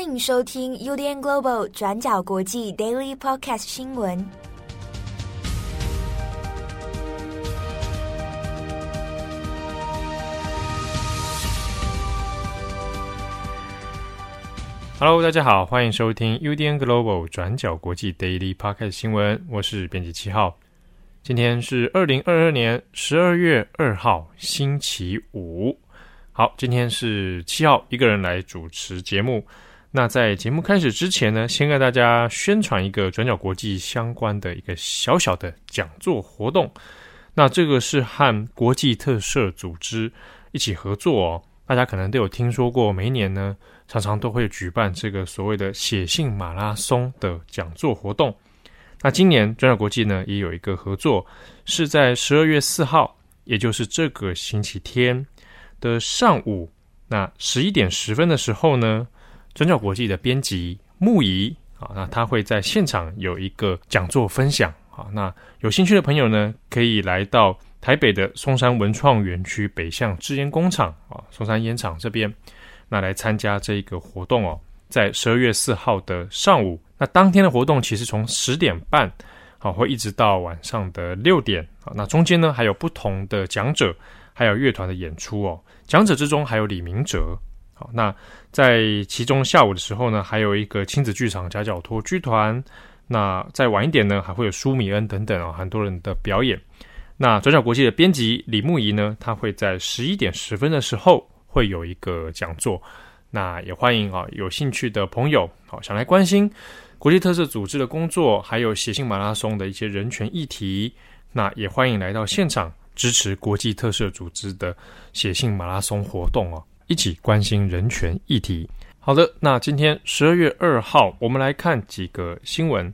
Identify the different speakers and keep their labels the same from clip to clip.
Speaker 1: 欢迎收听 UDN Global 转角国际 Daily Podcast 新闻。
Speaker 2: Hello，大家好，欢迎收听 UDN Global 转角国际 Daily Podcast 新闻。我是编辑七号。今天是二零二二年十二月二号，星期五。好，今天是七号一个人来主持节目。那在节目开始之前呢，先跟大家宣传一个转角国际相关的一个小小的讲座活动。那这个是和国际特赦组织一起合作哦。大家可能都有听说过，每一年呢，常常都会举办这个所谓的写信马拉松的讲座活动。那今年转角国际呢，也有一个合作，是在十二月四号，也就是这个星期天。的上午，那十一点十分的时候呢，转角国际的编辑木仪啊，那他会在现场有一个讲座分享啊，那有兴趣的朋友呢，可以来到台北的松山文创园区北向制烟工厂啊，松山烟厂这边，那来参加这一个活动哦，在十二月四号的上午，那当天的活动其实从十点半啊，会一直到晚上的六点啊，那中间呢还有不同的讲者。还有乐团的演出哦，讲者之中还有李明哲。好，那在其中下午的时候呢，还有一个亲子剧场夹脚托剧团。那再晚一点呢，还会有舒米恩等等啊，很多人的表演。那转角国际的编辑李木仪呢，他会在十一点十分的时候会有一个讲座。那也欢迎啊，有兴趣的朋友，好，想来关心国际特色组织的工作，还有写信马拉松的一些人权议题，那也欢迎来到现场。支持国际特色组织的写信马拉松活动哦，一起关心人权议题。好的，那今天十二月二号，我们来看几个新闻。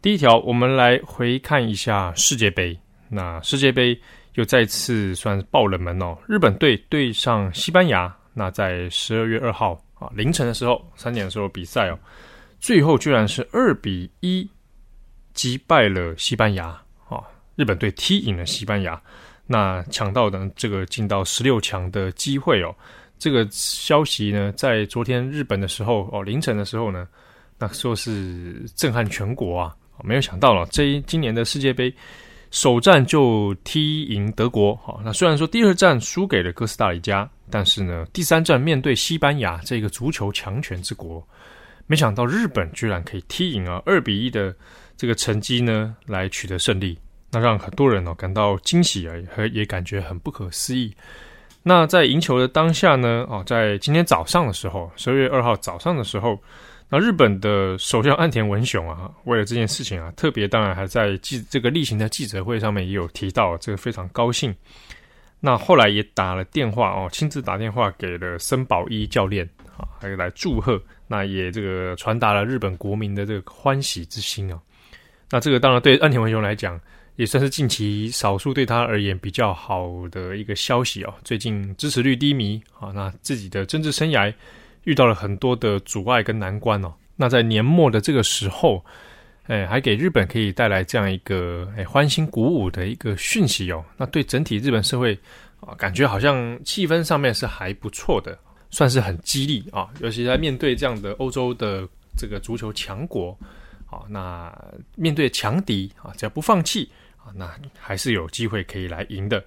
Speaker 2: 第一条，我们来回看一下世界杯。那世界杯又再次算爆冷门哦，日本队对上西班牙。那在十二月二号啊凌晨的时候，三点的时候比赛哦，最后居然是二比一击败了西班牙啊，日本队踢赢了西班牙。那抢到的这个进到十六强的机会哦，这个消息呢，在昨天日本的时候哦，凌晨的时候呢，那说是震撼全国啊，没有想到了这一今年的世界杯首战就踢赢德国，好，那虽然说第二战输给了哥斯达黎加，但是呢，第三战面对西班牙这个足球强权之国，没想到日本居然可以踢赢啊，二比一的这个成绩呢，来取得胜利。那让很多人哦感到惊喜啊，和也感觉很不可思议。那在赢球的当下呢，哦，在今天早上的时候，十二月二号早上的时候，那日本的首相岸田文雄啊，为了这件事情啊，特别当然还在记这个例行的记者会上面也有提到，这个非常高兴。那后来也打了电话哦，亲自打电话给了森保一教练啊，还有来祝贺，那也这个传达了日本国民的这个欢喜之心啊。那这个当然对岸田文雄来讲。也算是近期少数对他而言比较好的一个消息哦。最近支持率低迷啊，那自己的政治生涯遇到了很多的阻碍跟难关哦。那在年末的这个时候，哎，还给日本可以带来这样一个哎欢欣鼓舞的一个讯息哦。那对整体日本社会啊，感觉好像气氛上面是还不错的，算是很激励啊。尤其在面对这样的欧洲的这个足球强国，好，那面对强敌啊，只要不放弃。那还是有机会可以来赢的。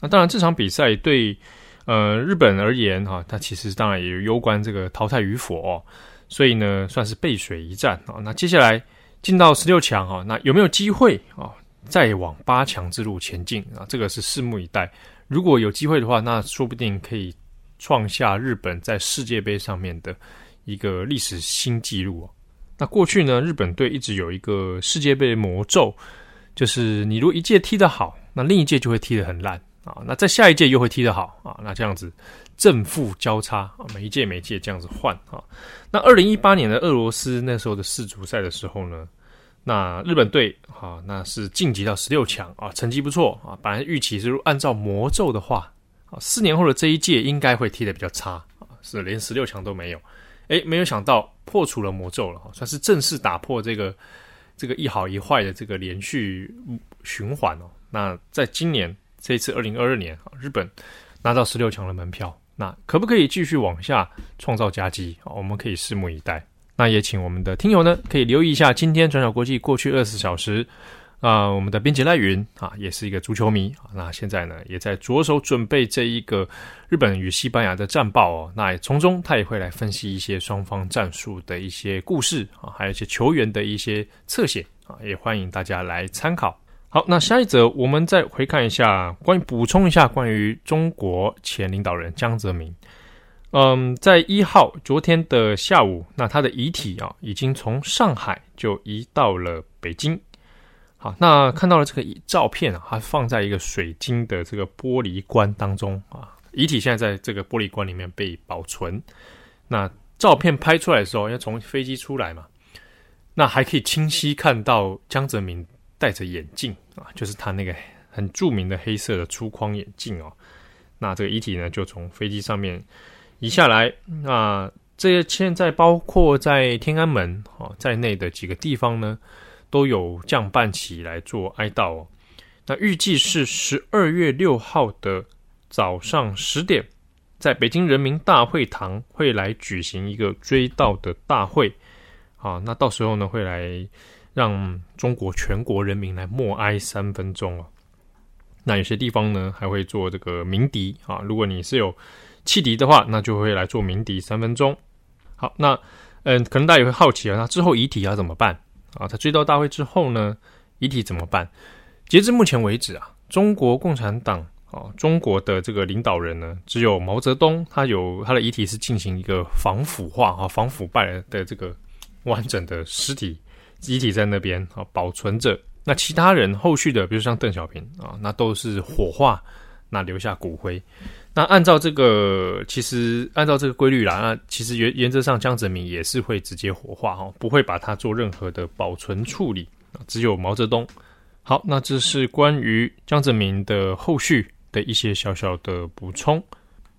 Speaker 2: 那当然，这场比赛对呃日本而言哈，它其实当然也有攸关这个淘汰与否哦，所以呢算是背水一战啊。那接下来进到十六强哈，那有没有机会啊再往八强之路前进啊？这个是拭目以待。如果有机会的话，那说不定可以创下日本在世界杯上面的一个历史新纪录哦。那过去呢，日本队一直有一个世界杯魔咒。就是你如果一届踢得好，那另一届就会踢得很烂啊，那在下一届又会踢得好啊，那这样子正负交叉，每一届每一届这样子换啊。那二零一八年的俄罗斯那时候的世足赛的时候呢，那日本队啊，那是晋级到十六强啊，成绩不错啊。本来预期是按照魔咒的话啊，四年后的这一届应该会踢得比较差啊，是连十六强都没有。诶，没有想到破除了魔咒了，算是正式打破这个。这个一好一坏的这个连续循环哦，那在今年这一次二零二二年啊，日本拿到十六强的门票，那可不可以继续往下创造佳绩？我们可以拭目以待。那也请我们的听友呢，可以留意一下今天转角国际过去二十四小时啊、我们的编辑赖云啊，也是一个足球迷啊。那现在呢，也在着手准备这一个日本与西班牙的战报哦。那从中他也会来分析一些双方战术的一些故事啊，还有一些球员的一些侧写啊，也欢迎大家来参考。好，那下一则我们再回看一下，关于补充一下关于中国前领导人江泽民。嗯，在一号昨天的下午，那他的遗体啊，已经从上海就移到了北京。好，那看到了这个照片啊，它放在一个水晶的这个玻璃棺当中啊，遗体现在在这个玻璃棺里面被保存。那照片拍出来的时候，要从飞机出来嘛，那还可以清晰看到江泽民戴着眼镜啊，就是他那个很著名的黑色的粗框眼镜哦。那这个遗体呢，就从飞机上面。移下来，那这些现在包括在天安门啊在内的几个地方呢，都有降半旗来做哀悼哦。那预计是十二月六号的早上十点，在北京人民大会堂会来举行一个追悼的大会。啊，那到时候呢，会来让中国全国人民来默哀三分钟哦。那有些地方呢，还会做这个鸣笛啊。如果你是有汽笛的话，那就会来做鸣笛三分钟。好，那嗯，可能大家也会好奇啊，那之后遗体要怎么办啊？他追悼大会之后呢，遗体怎么办？截至目前为止啊，中国共产党啊，中国的这个领导人呢，只有毛泽东，他有他的遗体是进行一个防腐化啊、防腐败的这个完整的尸体遗体在那边啊保存着。那其他人后续的，比如像邓小平啊，那都是火化，那留下骨灰。那按照这个，其实按照这个规律啦，那其实原原则上江泽民也是会直接火化哈，不会把它做任何的保存处理。只有毛泽东。好，那这是关于江泽民的后续的一些小小的补充。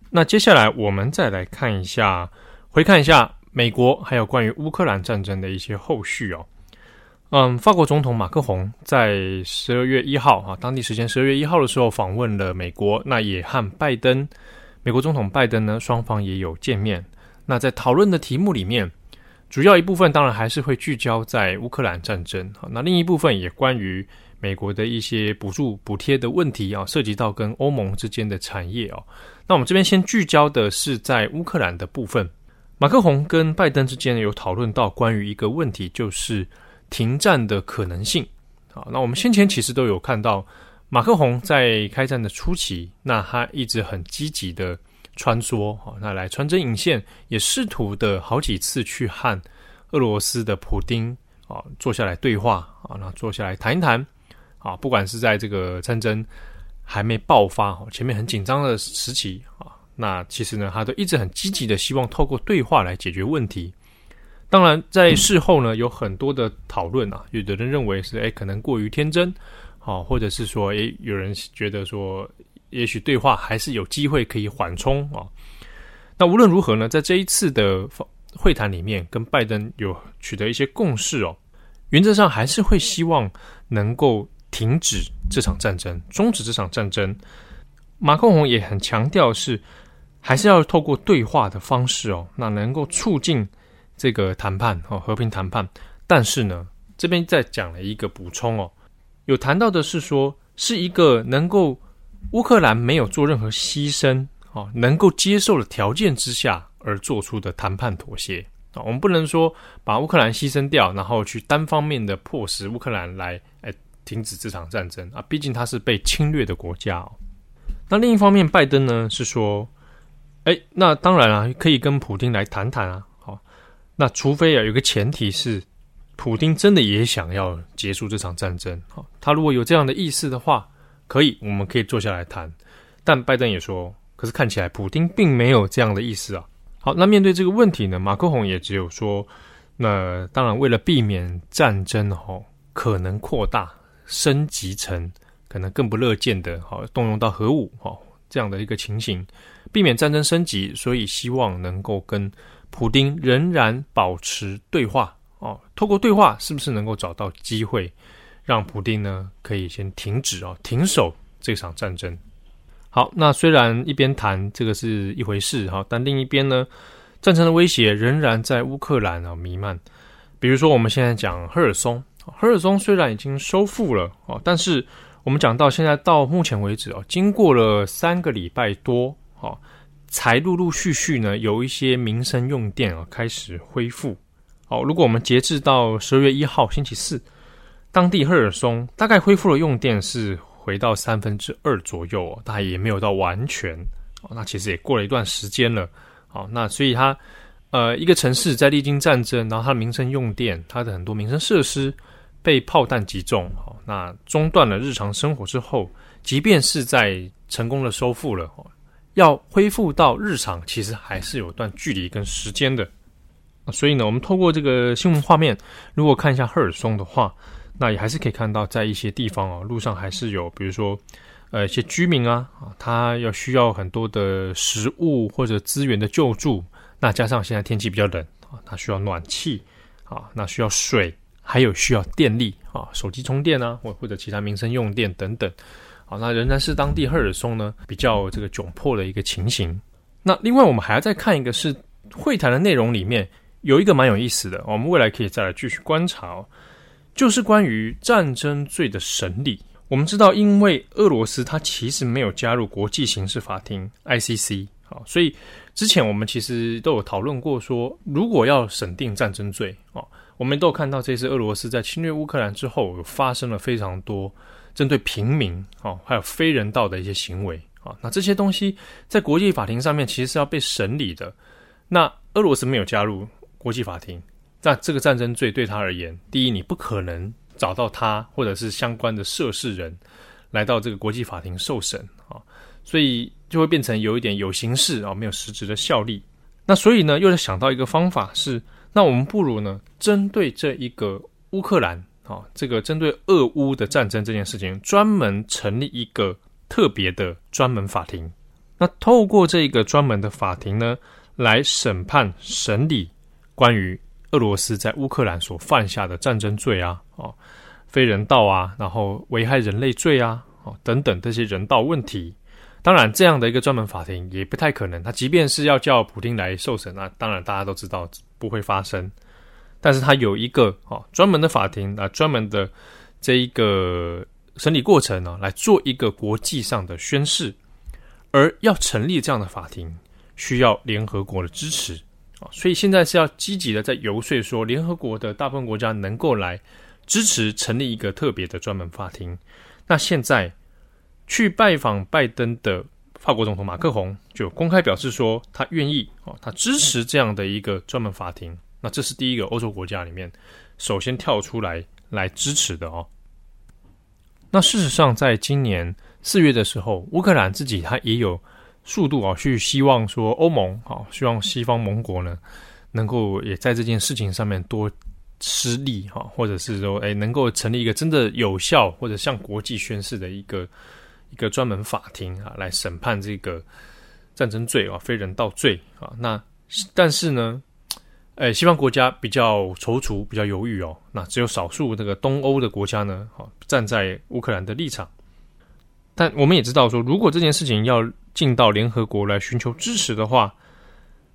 Speaker 2: 那接下来我们再来看一下，回看一下美国还有关于乌克兰战争的一些后续哦。嗯，法国总统马克宏在十二月一号啊，当地时间十二月一号的时候访问了美国，那也和拜登，美国总统拜登呢，双方也有见面。那在讨论的题目里面，主要一部分当然还是会聚焦在乌克兰战争啊，那另一部分也关于美国的一些补助补贴的问题啊，涉及到跟欧盟之间的产业哦。那我们这边先聚焦的是在乌克兰的部分，马克宏跟拜登之间有讨论到关于一个问题，就是。停战的可能性，好，那我们先前其实都有看到，马克宏在开战的初期，那他一直很积极的穿梭，好，那来穿针引线，也试图的好几次去和俄罗斯的普丁啊坐下来对话啊，那坐下来谈一谈啊，不管是在这个战争还没爆发，前面很紧张的时期啊，那其实呢，他都一直很积极的希望透过对话来解决问题。当然，在事后呢，有很多的讨论啊，有的人认为是诶可能过于天真，好，或者是说诶有人觉得说，也许对话还是有机会可以缓冲啊。那无论如何呢，在这一次的会谈里面，跟拜登有取得一些共识哦，原则上还是会希望能够停止这场战争，终止这场战争。马克宏也很强调是，还是要透过对话的方式哦，那能够促进。这个谈判哦，和平谈判，但是呢，这边再讲了一个补充哦，有谈到的是说，是一个能够乌克兰没有做任何牺牲哦，能够接受的条件之下而做出的谈判妥协啊，我们不能说把乌克兰牺牲掉，然后去单方面的迫使乌克兰来哎停止这场战争啊，毕竟它是被侵略的国家哦。那另一方面，拜登呢是说，哎，那当然啊，可以跟普京来谈谈啊。那除非啊，有个前提是，普丁真的也想要结束这场战争。好，他如果有这样的意思的话，可以，我们可以坐下来谈。但拜登也说，可是看起来普丁并没有这样的意思啊。好，那面对这个问题呢，马克宏也只有说，那当然为了避免战争哈可能扩大升级成可能更不乐见的，好动用到核武哈这样的一个情形，避免战争升级，所以希望能够跟。普丁仍然保持对话哦，透过对话，是不是能够找到机会，让普丁呢可以先停止哦，停手这场战争？好，那虽然一边谈这个是一回事哈，但另一边呢，战争的威胁仍然在乌克兰啊弥漫。比如说，我们现在讲赫尔松，赫尔松虽然已经收复了哦，但是我们讲到现在到目前为止哦，经过了三个礼拜多哦，才陆陆续续呢有一些民生用电啊开始恢复。哦，如果我们截至到十二月一号星期四，当地赫尔松大概恢复了用电是回到三分之二左右哦，大概也没有到完全哦，那其实也过了一段时间了。好，那所以它。呃，一个城市在历经战争，然后它的民生用电，它的很多民生设施被炮弹击中，好，那中断了日常生活之后，即便是在成功的收复了，要恢复到日常，其实还是有段距离跟时间的。所以呢，我们透过这个新闻画面，如果看一下赫尔松的话，那也还是可以看到，在一些地方啊，路上还是有，比如说，呃，一些居民啊，啊，他要需要很多的食物或者资源的救助。那加上现在天气比较冷啊，它需要暖气啊，那需要水，还有需要电力啊，手机充电啊，或或者其他民生用电等等，好，那仍然是当地赫尔松呢比较这个窘迫的一个情形。那另外我们还要再看一个是会谈的内容里面有一个蛮有意思的，我们未来可以再来继续观察哦，就是关于战争罪的审理。我们知道，因为俄罗斯它其实没有加入国际刑事法庭 ICC。啊，所以之前我们其实都有讨论过，说如果要审定战争罪啊，我们都有看到这次俄罗斯在侵略乌克兰之后，发生了非常多针对平民哦，还有非人道的一些行为啊。那这些东西在国际法庭上面其实是要被审理的。那俄罗斯没有加入国际法庭，那这个战争罪对他而言，第一，你不可能找到他或者是相关的涉事人来到这个国际法庭受审啊，所以。就会变成有一点有形式啊，没有实质的效力。那所以呢，又在想到一个方法是，那我们不如呢，针对这一个乌克兰啊，这个针对俄乌的战争这件事情，专门成立一个特别的专门法庭。那透过这一个专门的法庭呢，来审判审理关于俄罗斯在乌克兰所犯下的战争罪啊，哦，非人道啊，然后危害人类罪啊，哦等等这些人道问题。当然，这样的一个专门法庭也不太可能。他即便是要叫普丁来受审，那当然大家都知道不会发生。但是他有一个啊专门的法庭啊，专门的这一个审理过程呢，来做一个国际上的宣示。而要成立这样的法庭，需要联合国的支持啊，所以现在是要积极的在游说，说联合国的大部分国家能够来支持成立一个特别的专门法庭。那现在。去拜访拜登的法国总统马克宏就公开表示说，他愿意哦，他支持这样的一个专门法庭。那这是第一个欧洲国家里面首先跳出来来支持的哦。那事实上，在今年四月的时候，乌克兰自己他也有速度啊，去希望说欧盟啊，希望西方盟国呢能够也在这件事情上面多施力哈，或者是说哎，能够成立一个真的有效或者向国际宣誓的一个。一个专门法庭啊，来审判这个战争罪啊，非人道罪啊。那但是呢，诶，西方国家比较踌躇，比较犹豫哦。那只有少数这个东欧的国家呢，好站在乌克兰的立场。但我们也知道说，如果这件事情要进到联合国来寻求支持的话，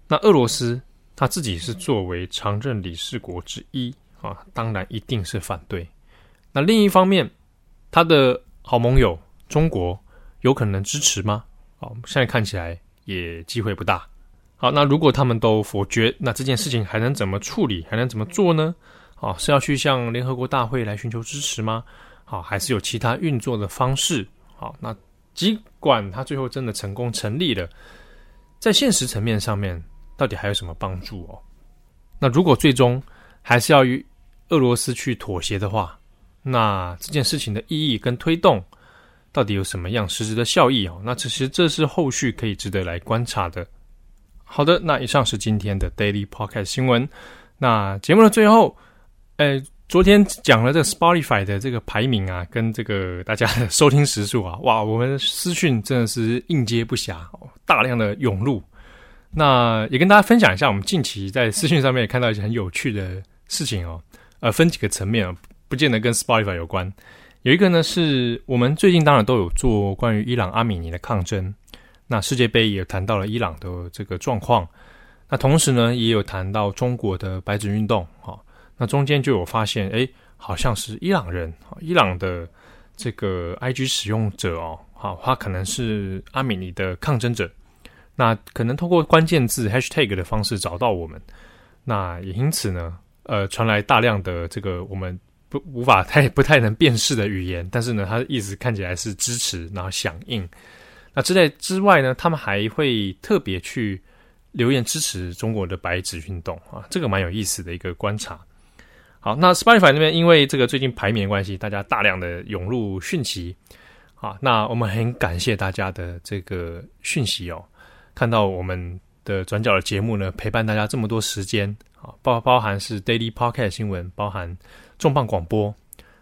Speaker 2: 那俄罗斯他自己是作为常任理事国之一啊，当然一定是反对。那另一方面，他的好盟友。中国有可能支持吗？好，现在看起来也机会不大。好，那如果他们都否决，那这件事情还能怎么处理？还能怎么做呢？好，是要去向联合国大会来寻求支持吗？好，还是有其他运作的方式？好，那尽管他最后真的成功成立了，在现实层面上面，到底还有什么帮助哦？那如果最终还是要与俄罗斯去妥协的话，那这件事情的意义跟推动，到底有什么样实质的效益哦？那其实这是后续可以值得来观察的。好的，那以上是今天的 Daily Podcast 新闻。那节目的最后，呃，昨天讲了这个 Spotify 的这个排名啊，跟这个大家的收听时数啊，哇，我们私讯真的是应接不暇，大量的涌入。那也跟大家分享一下，我们近期在私讯上面也看到一些很有趣的事情哦。呃，分几个层面啊，不见得跟 Spotify 有关。有一个呢，是我们最近当然都有做关于伊朗阿米尼的抗争，那世界杯也谈到了伊朗的这个状况，那同时呢，也有谈到中国的白纸运动，哈，那中间就有发现，哎，好像是伊朗人，伊朗的这个 IG 使用者哦，好，他可能是阿米尼的抗争者，那可能通过关键字 Hashtag 的方式找到我们，那也因此呢，呃，传来大量的这个我们。不无法太不太能辨识的语言，但是呢，他的意思看起来是支持，然后响应。那之类之外呢，他们还会特别去留言支持中国的白纸运动啊，这个蛮有意思的一个观察。好，那 Spotify 那边因为这个最近排名的关系，大家大量的涌入讯息啊，那我们很感谢大家的这个讯息哦，看到我们的转角的节目呢，陪伴大家这么多时间啊，包包含是 Daily Podcast 新闻，包含。重磅广播，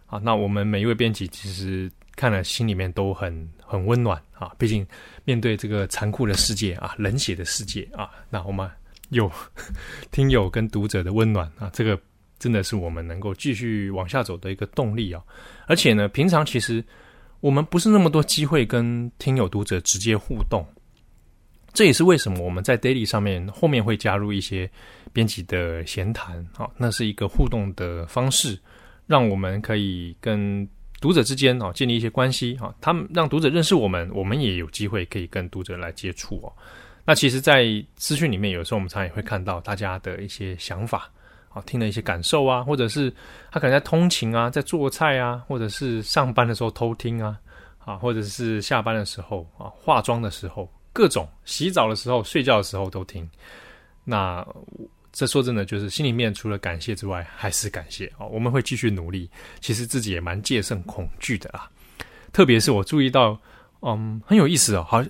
Speaker 2: 啊，那我们每一位编辑其实看了心里面都很很温暖啊。毕竟面对这个残酷的世界啊，冷血的世界啊，那我们有 听友跟读者的温暖啊，这个真的是我们能够继续往下走的一个动力啊。而且呢，平常其实我们不是那么多机会跟听友读者直接互动，这也是为什么我们在 Daily 上面后面会加入一些。编辑的闲谈，好，那是一个互动的方式，让我们可以跟读者之间哦建立一些关系，哈，他们让读者认识我们，我们也有机会可以跟读者来接触哦。那其实，在资讯里面，有时候我们常常也会看到大家的一些想法，啊，听了一些感受啊，或者是他可能在通勤啊，在做菜啊，或者是上班的时候偷听啊，啊，或者是下班的时候啊，化妆的时候，各种洗澡的时候、睡觉的时候都听，那。这说真的，就是心里面除了感谢之外，还是感谢哦。我们会继续努力。其实自己也蛮戒慎恐惧的啊。特别是我注意到，嗯，很有意思哦。好，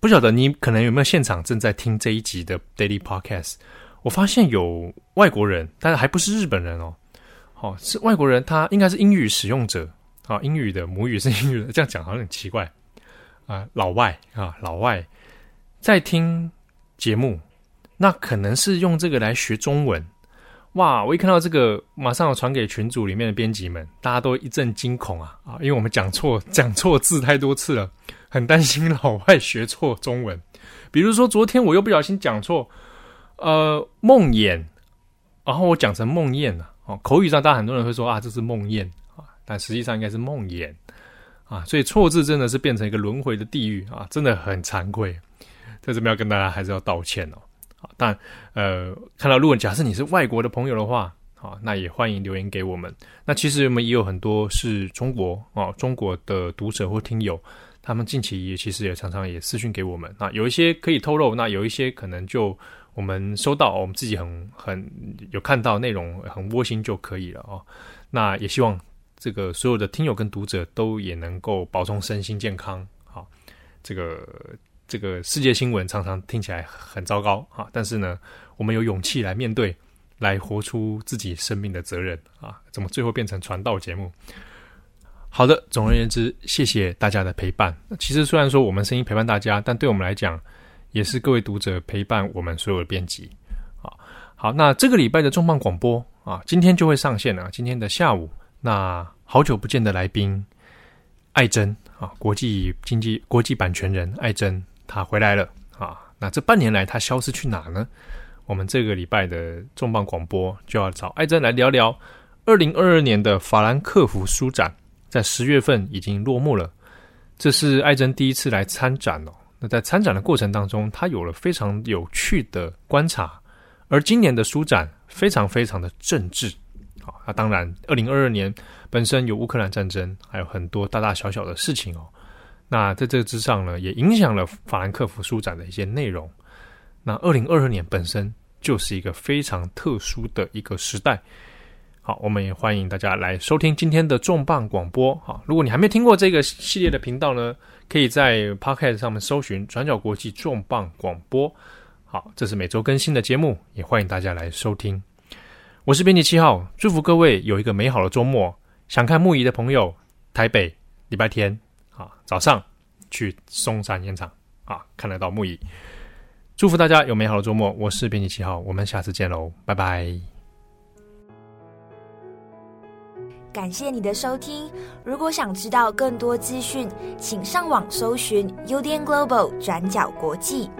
Speaker 2: 不晓得你可能有没有现场正在听这一集的 Daily Podcast。我发现有外国人，但是还不是日本人哦。好，是外国人，他应该是英语使用者啊。英语的母语是英语的，这样讲好像很奇怪啊。老外啊，老外在听节目。那可能是用这个来学中文，哇！我一看到这个，马上我传给群组里面的编辑们，大家都一阵惊恐啊啊！因为我们讲错 讲错字太多次了，很担心老外学错中文。比如说昨天我又不小心讲错，呃，梦魇，然后我讲成梦魇了哦。口语上，大家很多人会说啊，这是梦魇啊，但实际上应该是梦魇啊。所以错字真的是变成一个轮回的地狱啊，真的很惭愧，在这边要跟大家还是要道歉哦。但呃，看到如果假设你是外国的朋友的话，好，那也欢迎留言给我们。那其实我们也有很多是中国哦，中国的读者或听友，他们近期也其实也常常也私讯给我们。那有一些可以透露，那有一些可能就我们收到，我们自己很很有看到内容很窝心就可以了哦。那也希望这个所有的听友跟读者都也能够保重身心健康。好，这个。这个世界新闻常常听起来很糟糕啊，但是呢，我们有勇气来面对，来活出自己生命的责任啊！怎么最后变成传道节目？好的，总而言之，谢谢大家的陪伴。其实虽然说我们声音陪伴大家，但对我们来讲，也是各位读者陪伴我们所有的编辑啊。好，那这个礼拜的重磅广播啊，今天就会上线了。今天的下午，那好久不见的来宾艾珍啊，国际经济国际版权人艾珍。他回来了啊！那这半年来他消失去哪呢？我们这个礼拜的重磅广播就要找艾珍来聊聊二零二二年的法兰克福书展，在十月份已经落幕了。这是艾珍第一次来参展哦。那在参展的过程当中，他有了非常有趣的观察。而今年的书展非常非常的政治好！那当然，二零二二年本身有乌克兰战争，还有很多大大小小的事情哦。那在这之上呢，也影响了法兰克福书展的一些内容。那二零二二年本身就是一个非常特殊的一个时代。好，我们也欢迎大家来收听今天的重磅广播。好，如果你还没听过这个系列的频道呢，可以在 Podcast 上面搜寻“转角国际重磅广播”。好，这是每周更新的节目，也欢迎大家来收听。我是编辑七号，祝福各位有一个美好的周末。想看木仪的朋友，台北礼拜天。啊，早上去松山烟厂啊，看得到木椅。祝福大家有美好的周末。我是编辑七号，我们下次见喽，拜拜。
Speaker 1: 感谢你的收听。如果想知道更多资讯，请上网搜寻 UDN Global 转角国际。